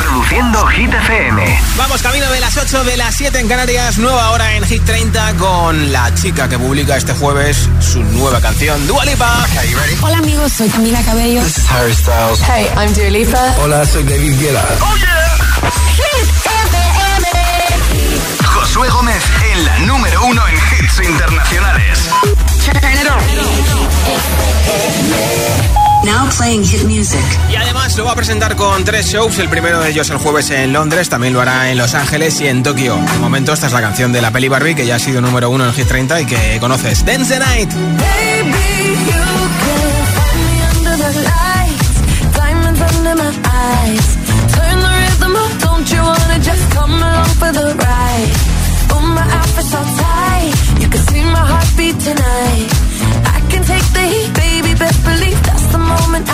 Reproduciendo Hit FM. Vamos camino de las 8 de las 7 en Canarias, nueva hora en Hit 30 con la chica que publica este jueves su nueva canción, Dua Lipa. Hola amigos, soy Camila Cabello. This is Harry Styles. Hey, I'm Dua Lipa. Hola, soy David Guetta. Oh yeah. Josué Gómez en la número uno en hits internacionales. Now playing hit music. Y además lo va a presentar con tres shows. El primero de ellos el jueves en Londres, también lo hará en Los Ángeles y en Tokio. De momento, esta es la canción de la peli Barbie que ya ha sido número uno en Hit 30 y que conoces. Dance the Night. Baby, you can find me under the lights, diamonds under my eyes. Turn the rhythm up, don't you wanna just come along for the ride? Oh, my outfit's all tight, you can see my heartbeat tonight.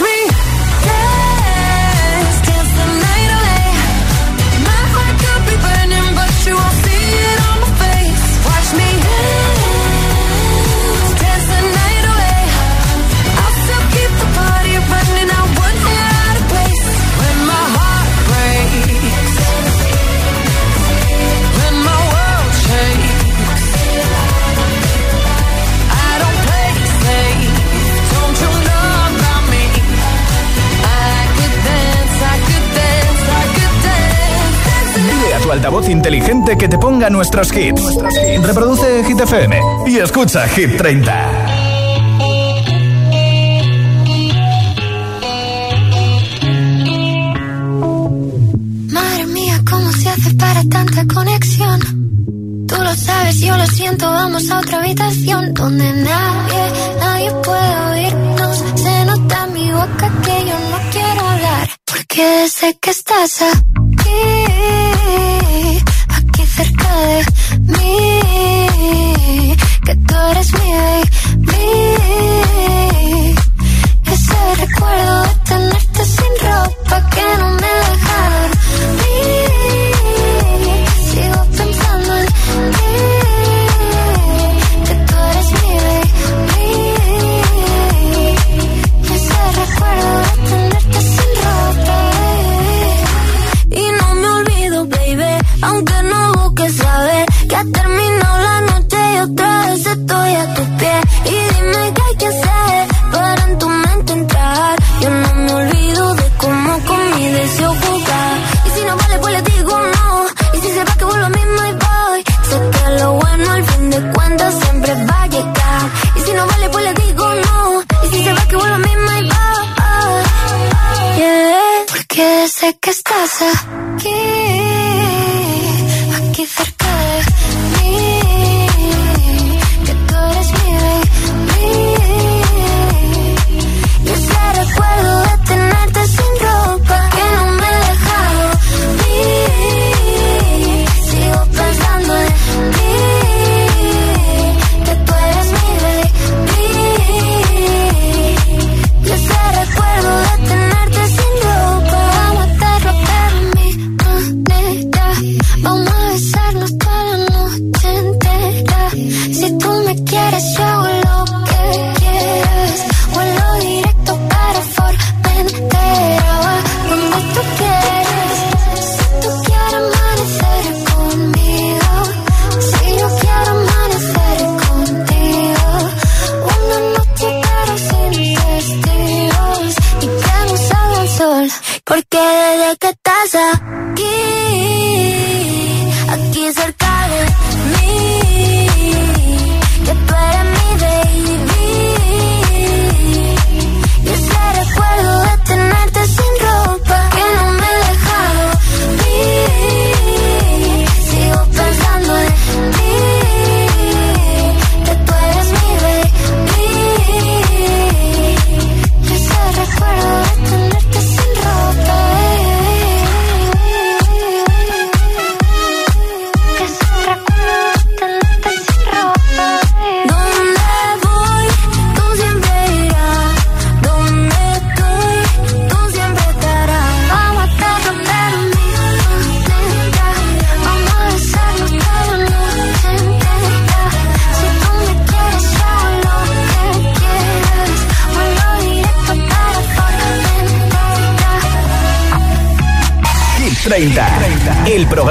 me altavoz inteligente que te ponga nuestros hits. Reproduce Hit FM y escucha Hit 30. Madre mía, ¿cómo se hace para tanta conexión? Tú lo sabes, yo lo siento, vamos a otra habitación donde nadie, nadie puede oírnos. Se nota mi boca que yo no quiero hablar, porque sé que estás aquí, aquí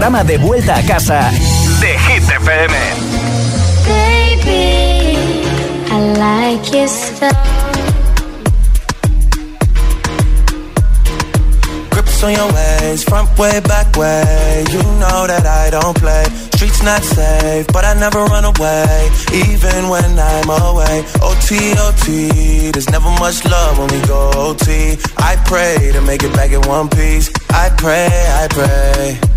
programa de vuelta a casa de Hit FM. Baby, I like your stuff. Grips on your ways, front way, back way. You know that I don't play. Streets not safe, but I never run away, even when I'm away. OT, OT, there's never much love when we go OT. I pray to make it back in one piece. I pray, I pray.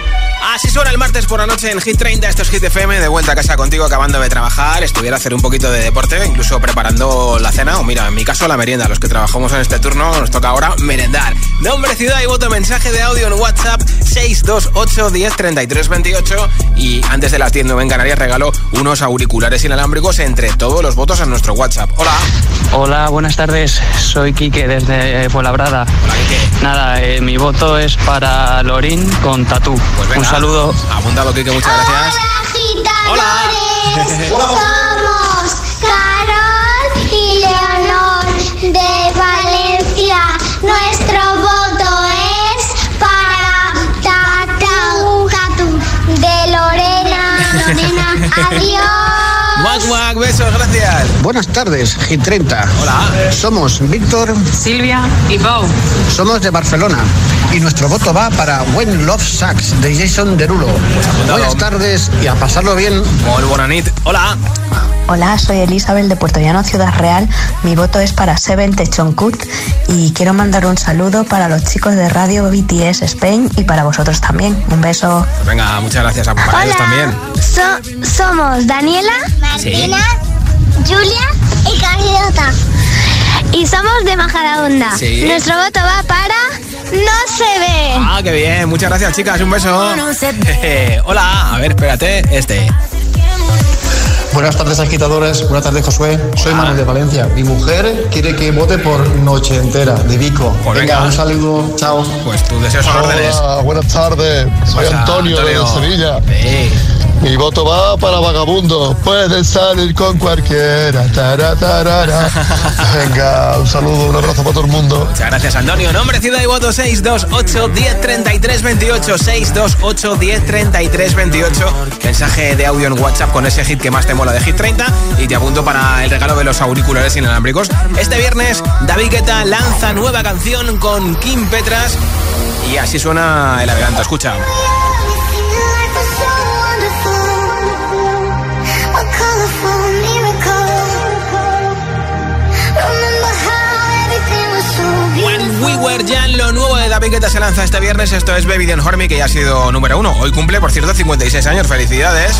Así suena el martes por la noche en Hit 30, esto es Hit FM, de vuelta a casa contigo acabando de trabajar, estuviera a hacer un poquito de deporte, incluso preparando la cena, o mira, en mi caso la merienda, los que trabajamos en este turno nos toca ahora merendar. Nombre, ciudad y voto, mensaje de audio en WhatsApp 628 10 33 28 y antes de las 10 en Canarias regalo unos auriculares inalámbricos entre todos los votos en nuestro WhatsApp. Hola. Hola, buenas tardes. Soy Quique desde Fuenlabrada. Hola, Quique. Nada, eh, mi voto es para Lorín con Tatú. Pues venga, saludo. Apuntado, Quique, muchas gracias. agitadores. Somos Carol y Leonor de Valencia. Nuestro voto es para Tatu Tatu de Lorena. Lorena, adiós. Mac, Mac, besos, gracias. Buenas tardes, Hit 30. Hola. Somos Víctor, Silvia y Pau. somos de Barcelona y nuestro voto va para When Love Sucks de Jason Derulo. Buenas tardes y a pasarlo bien. Muy buena nit. Hola. Hola, soy Elizabeth de Puerto Llano, Ciudad Real. Mi voto es para Seven Techoncut y quiero mandar un saludo para los chicos de Radio BTS Spain y para vosotros también. Un beso. Pues venga, muchas gracias a para ellos también. So- somos Daniela, Martina, Julia y Carlota. Y somos de Majadahonda. Sí. Nuestro voto va para No se ve. Ah, qué bien. Muchas gracias, chicas. Un beso. Jeje. Hola. A ver, espérate. Este. Buenas tardes, agitadores. Buenas tardes, Josué. Soy Manuel de Valencia. Mi mujer quiere que vote por Noche Entera, de Vico. Pues venga, venga. un saludo. Chao. Pues tus deseos son órdenes. Buenas tardes. Soy Antonio? de Sevilla. Sí. Mi voto va para vagabundo. Puedes salir con cualquiera. Tara, tarara. Venga, un saludo, un abrazo para todo el mundo. Muchas gracias, Antonio. Nombre, ciudad y voto 628 10 33 28. 628 10 33 28. Mensaje de audio en WhatsApp con ese hit que más te mola de Hit 30. Y te apunto para el regalo de los auriculares inalámbricos. Este viernes, David Guetta lanza nueva canción con Kim Petras. Y así suena el adelanto. Escucha. Young, lo nuevo de David Guetta se lanza este viernes. Esto es Baby Don't Hurt Me, que ya ha sido número uno. Hoy cumple, por cierto, 56 años. Felicidades.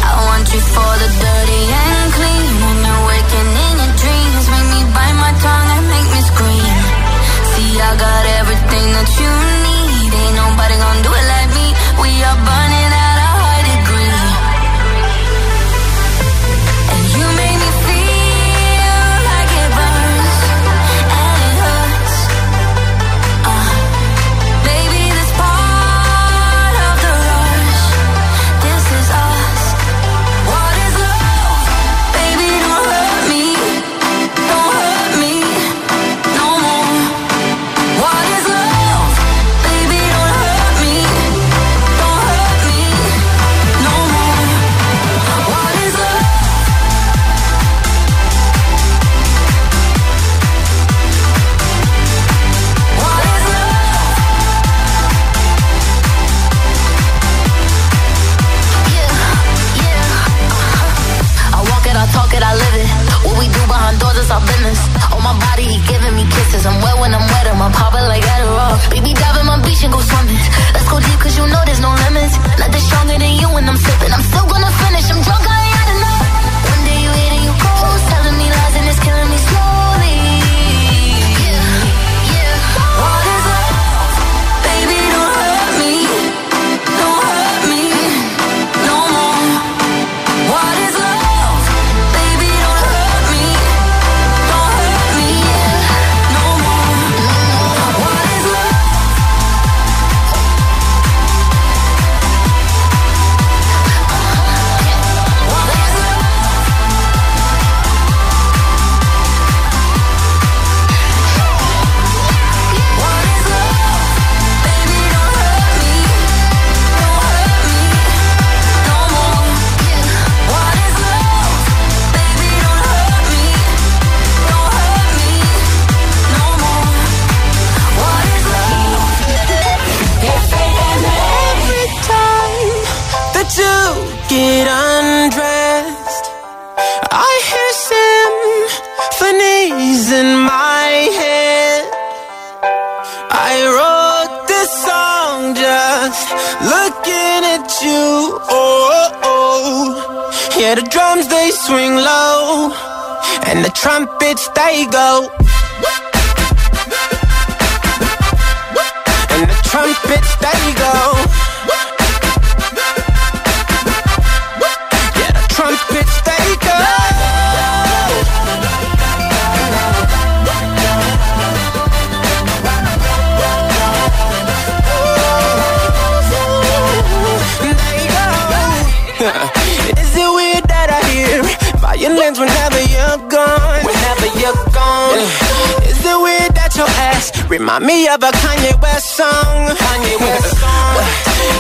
Is it weird that your ass remind me of a Kanye West song? Kanye West song.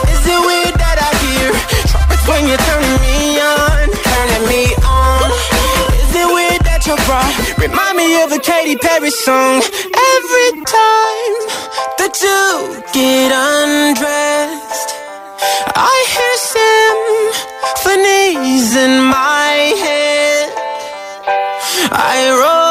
Is it weird that I hear trumpets when you're turning me on? Turning me on. Is it weird that your bra remind me of a Katy Perry song? Every time the two get undressed, I hear symphonies in my head. I roll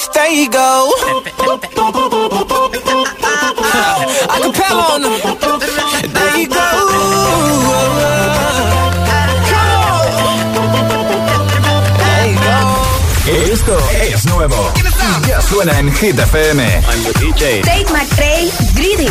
once they go. Acapella on them. They go. Esto es nuevo. Ya suena en Hit FM. I'm the DJ. Tate McRae, Greedy.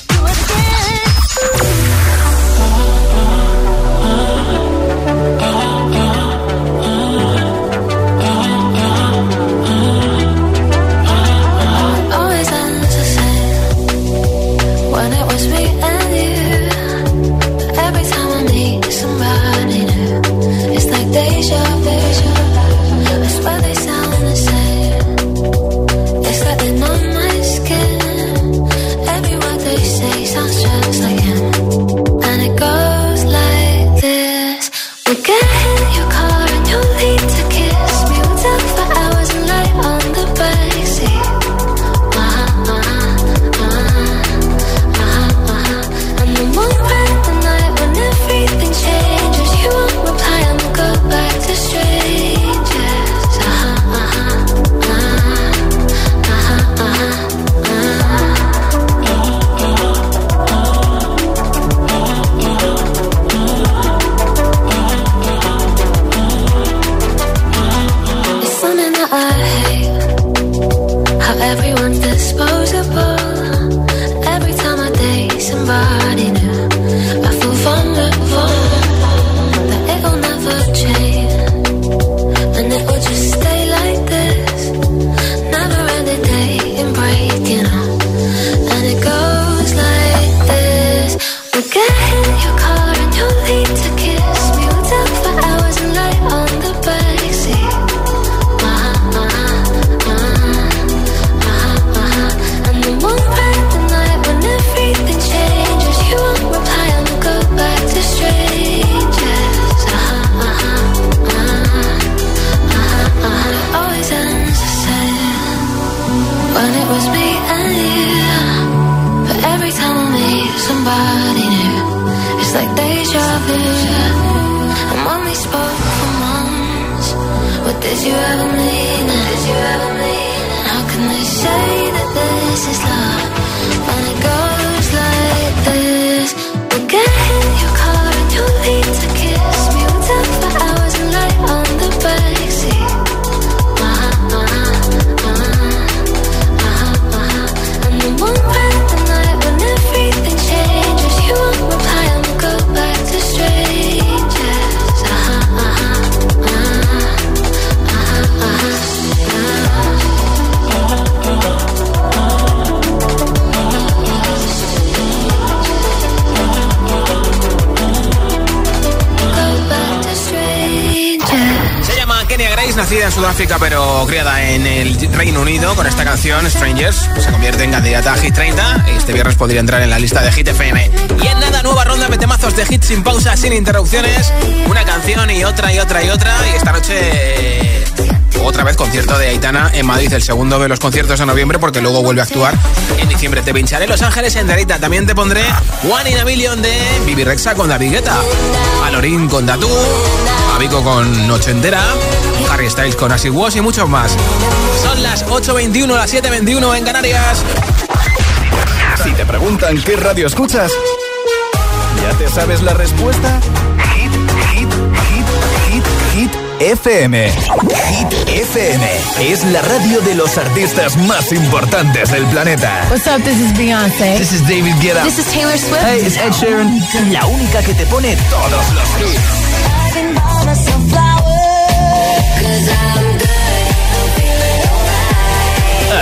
En Sudáfrica pero criada en el Reino Unido con esta canción Strangers se convierte en candidata a Hit 30 y este viernes podría entrar en la lista de Hit FM. Y en nada, nueva ronda de temazos de hits sin pausa, sin interrupciones, una canción y otra y otra y otra. Y esta noche otra vez concierto de Aitana en Madrid, el segundo de los conciertos de noviembre porque luego vuelve a actuar en diciembre. Te pincharé Los Ángeles en Derita, también te pondré One in a Million de Bibi Rexa con David Guetta, Alorín con Tatu, Avico con Noche Entera, Harry Styles con Wash y muchos más. Son las 8.21, las 7.21 en Canarias. Si te preguntan qué radio escuchas, ¿ya te sabes la respuesta? Hit, hit, hit, hit, hit. FM. Hit FM es la radio de los artistas más importantes del planeta. What's up, this is Beyoncé. This is David Guetta. This is Taylor Swift. Hey, it's Ed Sheeran. La única que te pone todos los hits.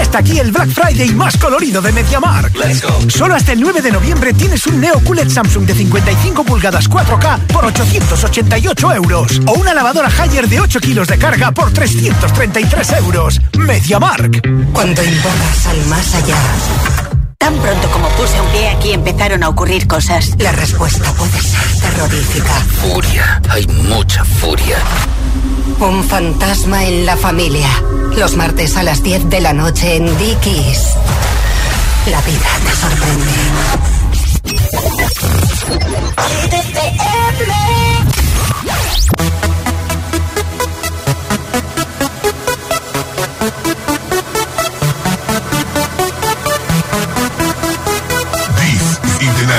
Ya está aquí el Black Friday más colorido de MediaMarkt. Let's go. Solo hasta el 9 de noviembre tienes un Neo QLED Samsung de 55 pulgadas 4K por 888 euros. O una lavadora Haier de 8 kilos de carga por 333 euros. MediaMarkt. Cuando invocas al más allá. Tan pronto como puse un pie aquí empezaron a ocurrir cosas. La respuesta puede ser terrorífica. Furia, hay mucha furia. Un fantasma en la familia. Los martes a las 10 de la noche en Dickies. La vida te sorprende.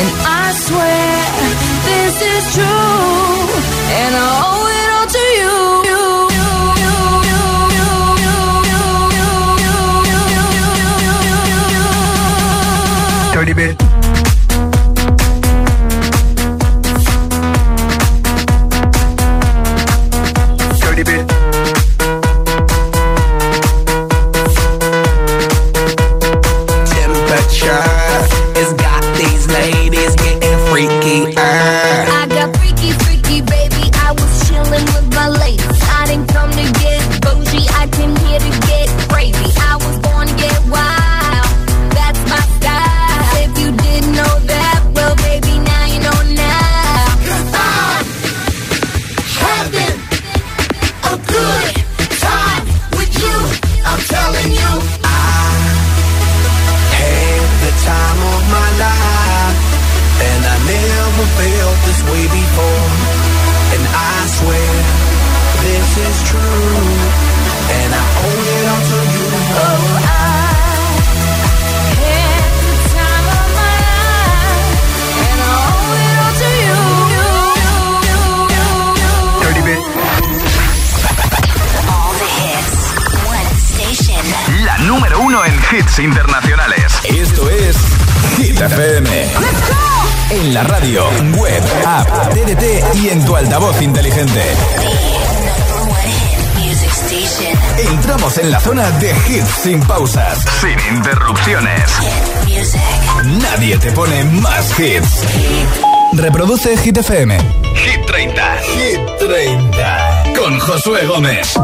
And I swear this is true, and I owe it all to you. Dirty bit. Hit FM. Hit 30. Hit 30. Con Josué Gómez.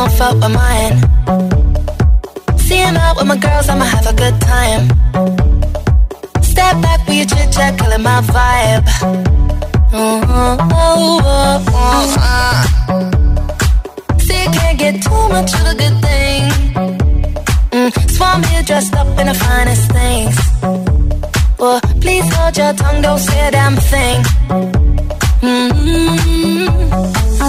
Don't fuck with mine. Seeing out with my girls, I'ma have a good time. Step back with your chit chat, killing my vibe. Oh, oh, oh, oh, oh, uh. See, you can't get too much of a good thing. Mm, Swan here dressed up in the finest things. Well, please hold your tongue, don't say a damn thing. Mm-hmm.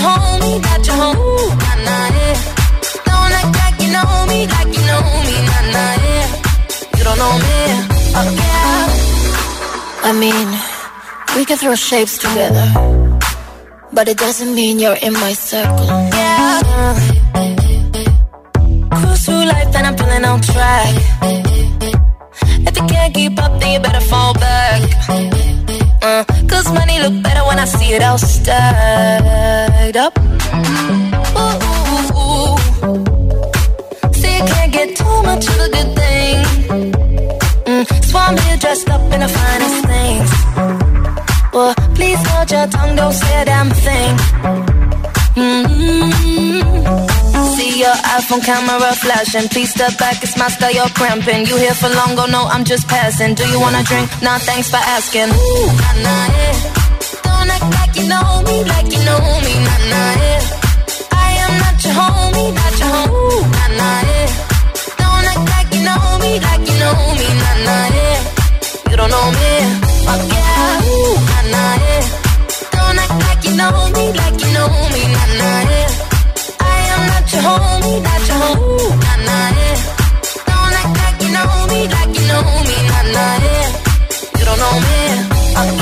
Homie, your home, nah, nah, yeah. Don't act like you know me, like you know me, nah, nah, yeah. You don't know me, oh. I mean, we can throw shapes together, but it doesn't mean you're in my circle. Yeah. Cruise through life and I'm feeling on track. If you can't keep up, then you better fall back. Uh, Cause money look I see it all stacked up. Ooh, ooh, ooh. See, you can't get too much of a good thing. Mm, Swan here dressed up in the finest things. Well, please hold your tongue, don't say a damn thing. Mm-hmm. See your iPhone camera flashing. Please step back, it's my style, you're cramping. You here for long, oh no, I'm just passing. Do you wanna drink? Nah, thanks for asking. Ooh, nah, nah, yeah. Don't act like you know me, like you know me, nah. I am not your homie, not your yeah. Don't act like you know me, like you know me. You don't know me, oh. Don't act like you know me, like you know me. I am not your homie, not your yeah. Don't act like you know me, like you know me, don't know me, oh.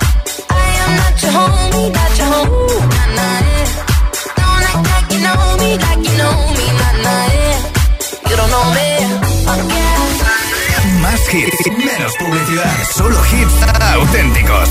Más hits, menos publicidad. Solo hits auténticos.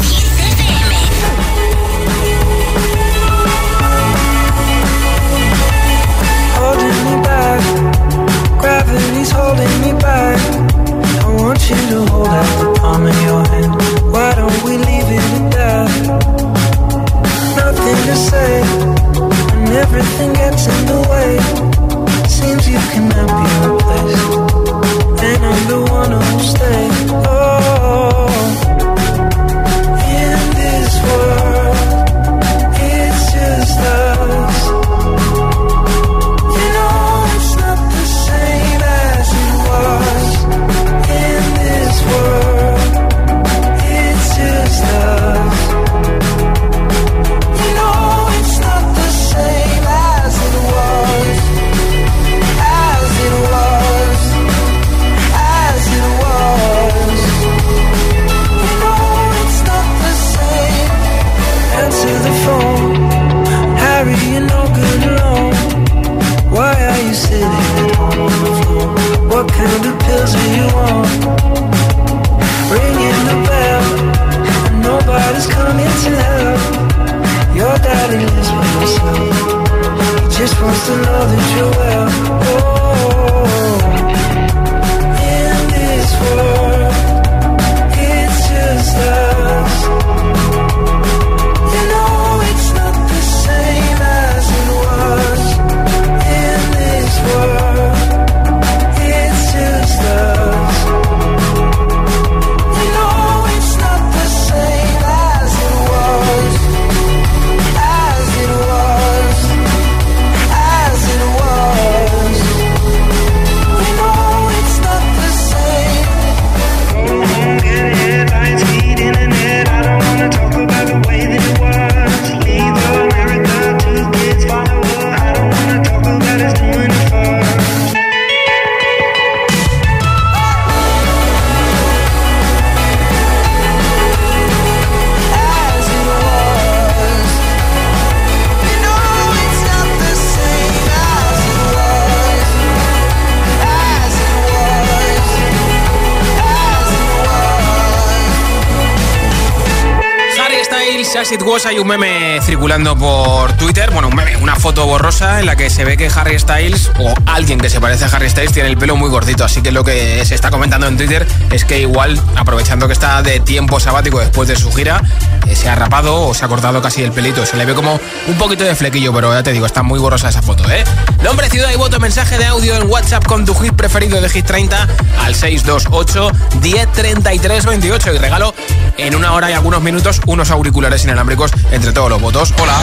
Was, hay un meme circulando por Twitter, bueno, un meme, una foto borrosa en la que se ve que Harry Styles o alguien que se parece a Harry Styles tiene el pelo muy gordito, así que lo que se está comentando en Twitter es que igual, aprovechando que está de tiempo sabático después de su gira, eh, se ha rapado o se ha cortado casi el pelito, se le ve como un poquito de flequillo, pero ya te digo, está muy borrosa esa foto, ¿eh? Nombre, ciudad y voto, mensaje de audio en WhatsApp con tu hit preferido de Hit 30 al 628 1033 28 y regalo en una hora y algunos minutos unos auriculares inalámbricos entre todos los votos. Hola.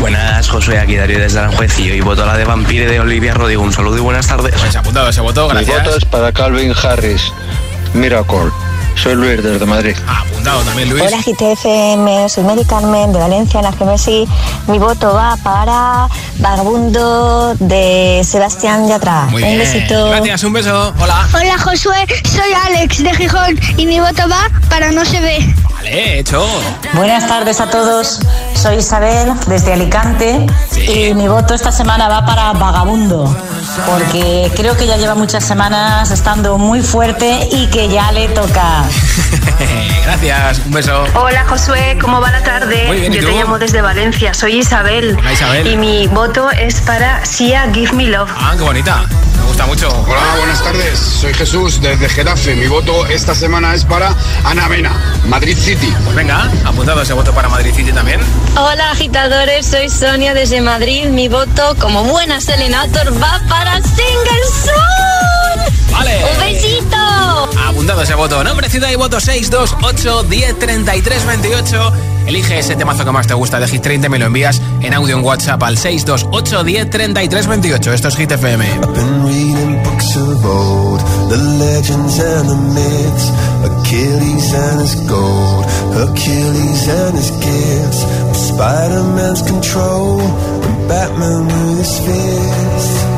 Buenas, Josué, aquí Darío desde Aranjuez y hoy voto la de Vampire de Olivia Rodrigo. Un saludo y buenas tardes. Pues apuntado ese voto, Mi voto es para Calvin Harris. Miracle. Soy Luis desde Madrid. Apuntado también Luis. Hola GTFM, soy Mary Carmen de Valencia, en la Gemesi. Mi voto va para Vagabundo de Sebastián Yatra. Muy un bien. besito. Gracias, un beso. Hola. Hola Josué, soy Alex de Gijón y mi voto va para no se ve. Vale, hecho. Buenas tardes a todos. Soy Isabel desde Alicante y mi voto esta semana va para Vagabundo porque creo que ya lleva muchas semanas estando muy fuerte y que ya le toca. Gracias, un beso. Hola Josué, ¿cómo va la tarde? Muy bien, ¿y Yo tú? te llamo desde Valencia, soy Isabel. Hola, Isabel. Y mi voto es para Sia Give Me Love. Ah, qué bonita. Gusta mucho. Hola, buenas tardes. Soy Jesús desde Getafe. Mi voto esta semana es para Ana Mena, Madrid City. Pues venga, apuntado ese voto para Madrid City también. Hola agitadores, soy Sonia desde Madrid. Mi voto como buena Selenator va para Single Soul. Vale. Un besito. Apuntado ese voto. Nombre, ciudad y voto 628 1033 28. Elige ese temazo que más te gusta de Hit 30 y me lo envías en audio en WhatsApp al 628 1033 28. Esto es Hit FM. been reading books of old, the legends and the myths, Achilles and his gold, Hercules and his gifts, Spider-Man's control, and Batman with his fist.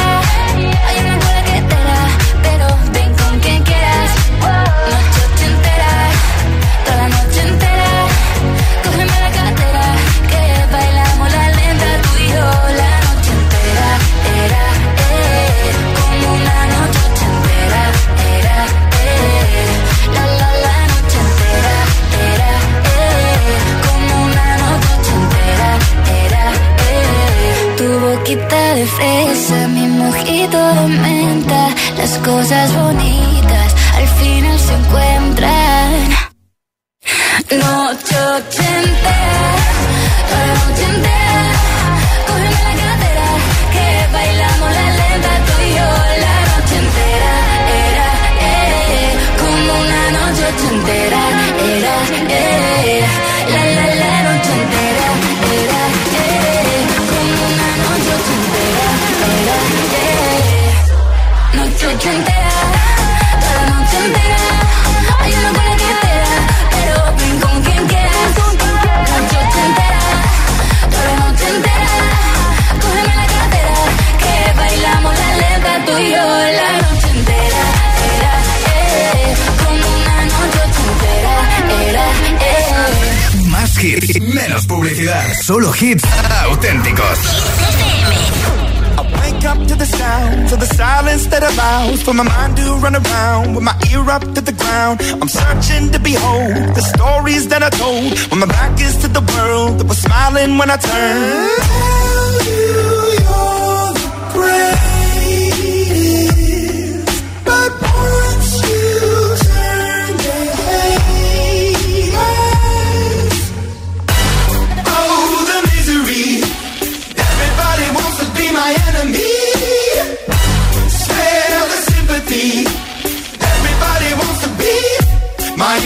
Cosas bonitas al final se encuentran. Noche ochentera, publicidad. Solo hits auténticos. I wake up to the sounds of the silence that allows for my mind to run around with my ear up to the ground. I'm searching to behold the stories that I told when my back is to the world that was smiling when I turned.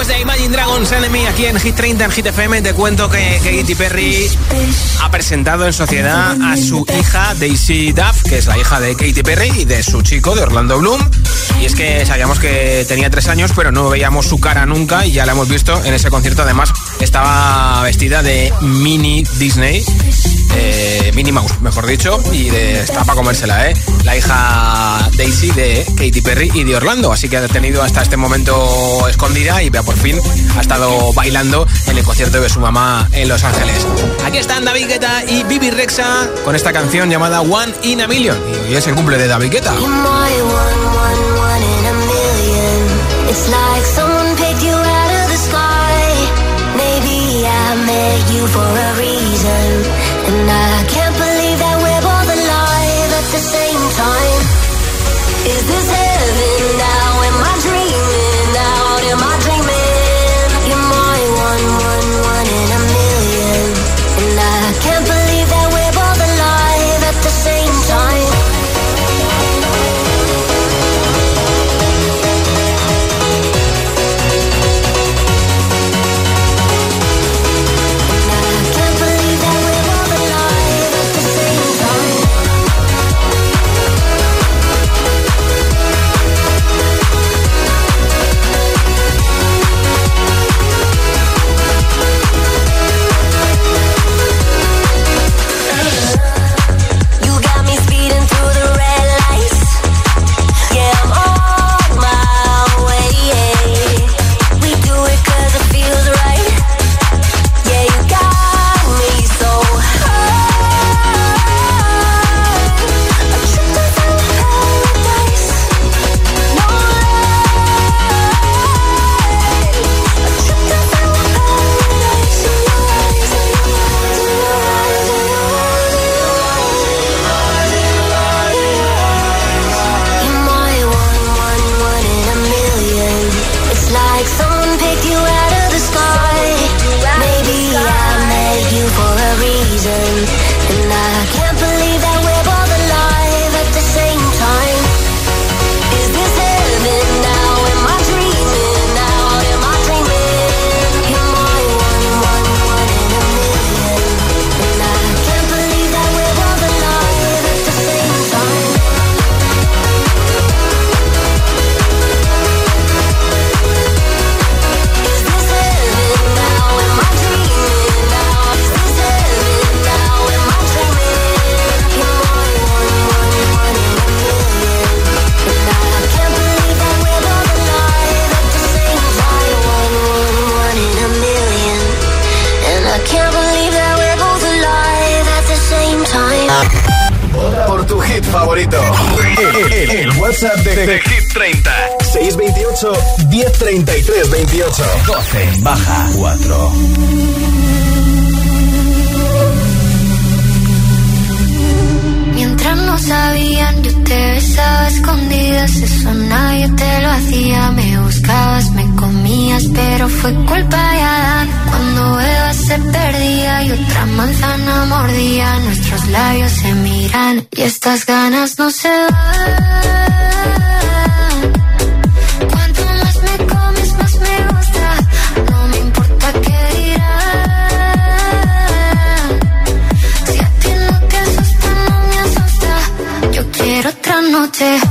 Después de Imagine Dragons Enemy aquí en Hit 30 en Hit FM, te cuento que Katy Perry ha presentado en sociedad a su hija Daisy Duff, que es la hija de Katy Perry y de su chico, de Orlando Bloom. Y es que sabíamos que tenía tres años, pero no veíamos su cara nunca y ya la hemos visto en ese concierto. Además, estaba vestida de mini Disney, eh, Minnie Mouse, mejor dicho, y de, está para comérsela, ¿eh? La hija Daisy de Katy Perry y de Orlando. Así que ha tenido hasta este momento escondida y vea por fin ha estado bailando en el concierto de su mamá en Los Ángeles. Aquí están David Guetta y Bibi Rexa con esta canción llamada One in a Million. Y es el cumple de David Guetta. Noche.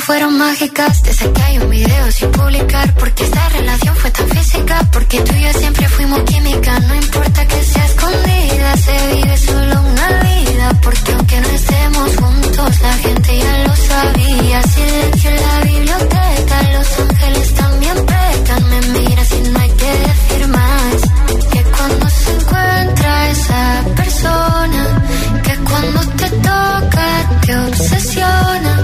Fueron mágicas. Te saqué un video sin publicar. Porque esta relación fue tan física. Porque tú y yo siempre fuimos química. No importa que sea escondida, se vive solo una vida. Porque aunque no estemos juntos, la gente ya lo sabía. Silencio en la biblioteca, los ángeles también pecan. Me miras y no hay que decir más. Que cuando se encuentra esa persona, que cuando te toca te obsesiona.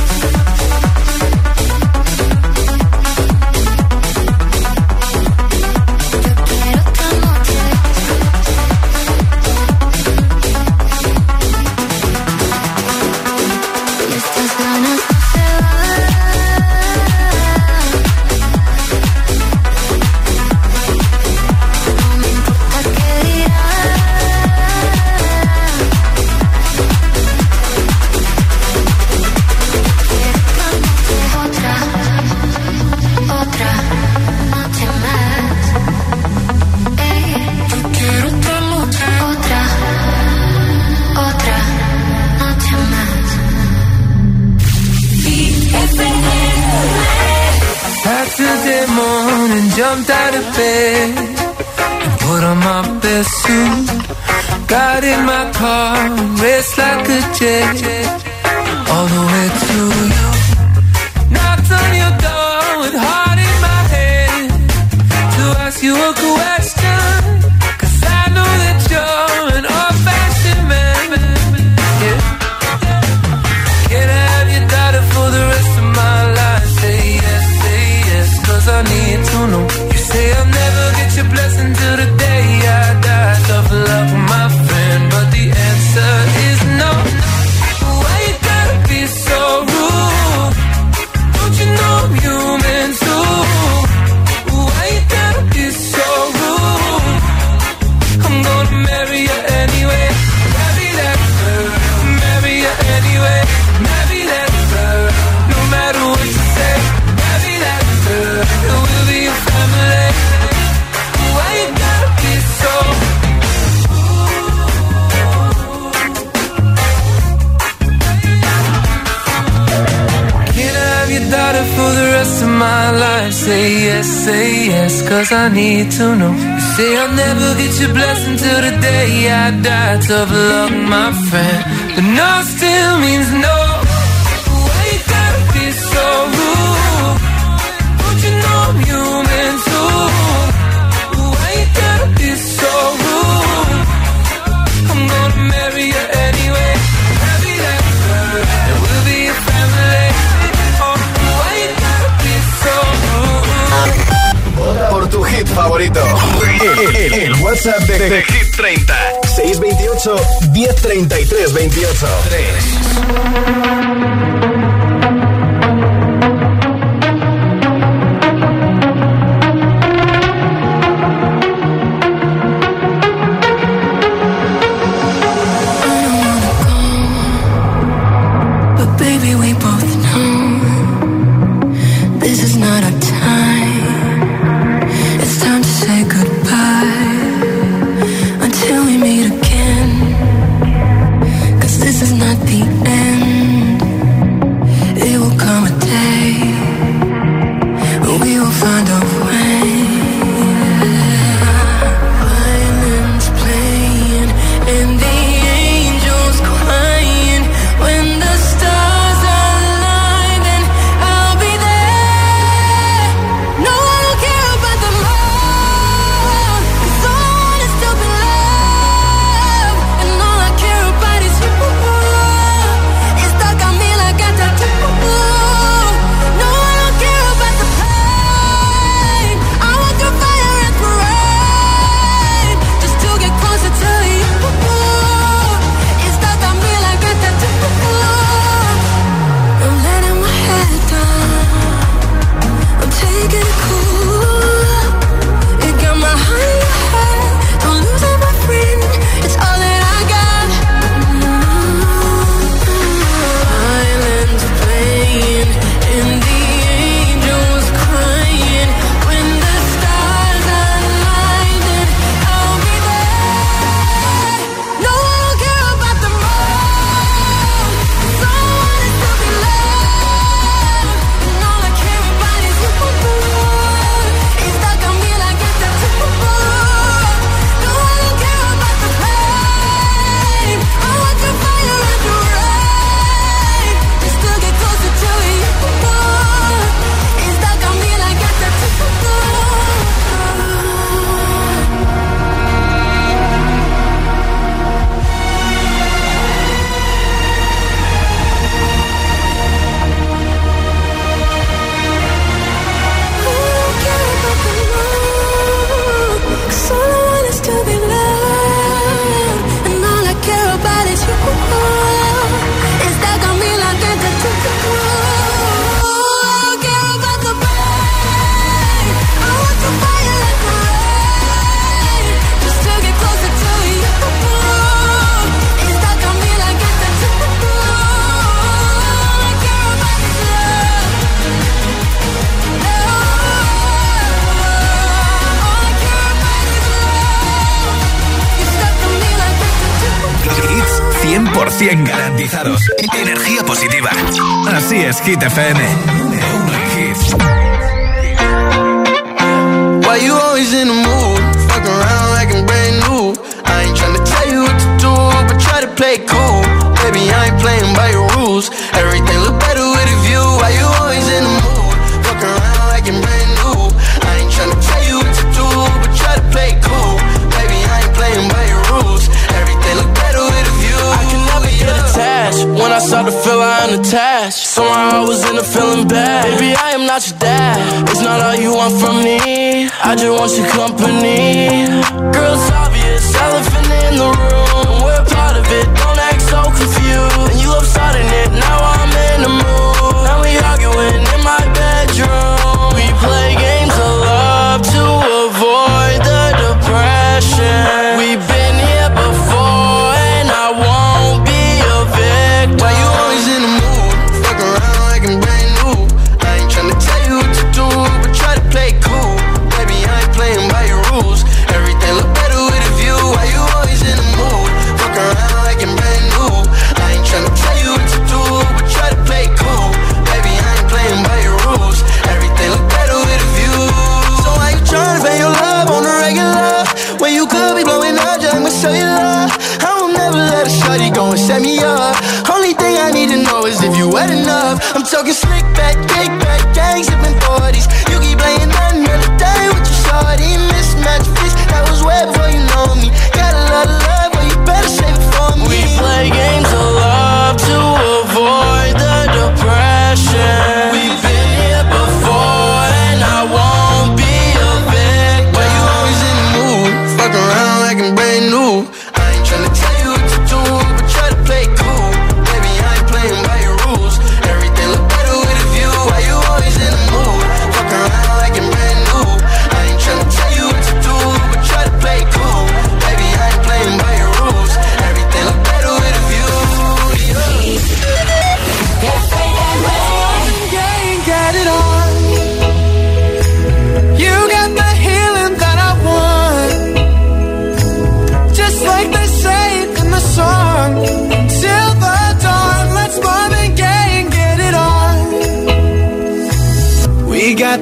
jumped out of bed and put on my best suit. Got in my car, raced like a jet, all the way to. I need to know. You say I'll never get your blessing till the day I die. Tough luck, my friend. But no still means no. WhatsApp de, de Hit 30. 628 1033 28. 3. FM. crash. Somehow I was in a feeling bad. Baby, I am not your dad. It's not all you want from me. I just want your company. Girl, it's obvious, elephant in the room.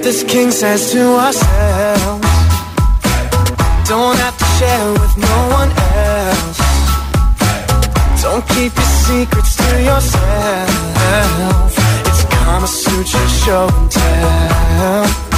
this king says to ourselves. Don't have to share with no one else. Don't keep your secrets to yourself. It's Kama Sutra show and tell.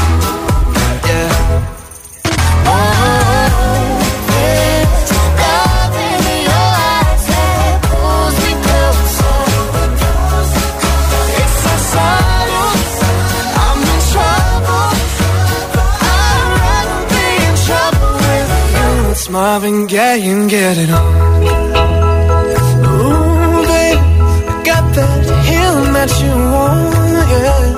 Marvin Gaye and get it on. Ooh, babe, I got that healing that you want, yeah.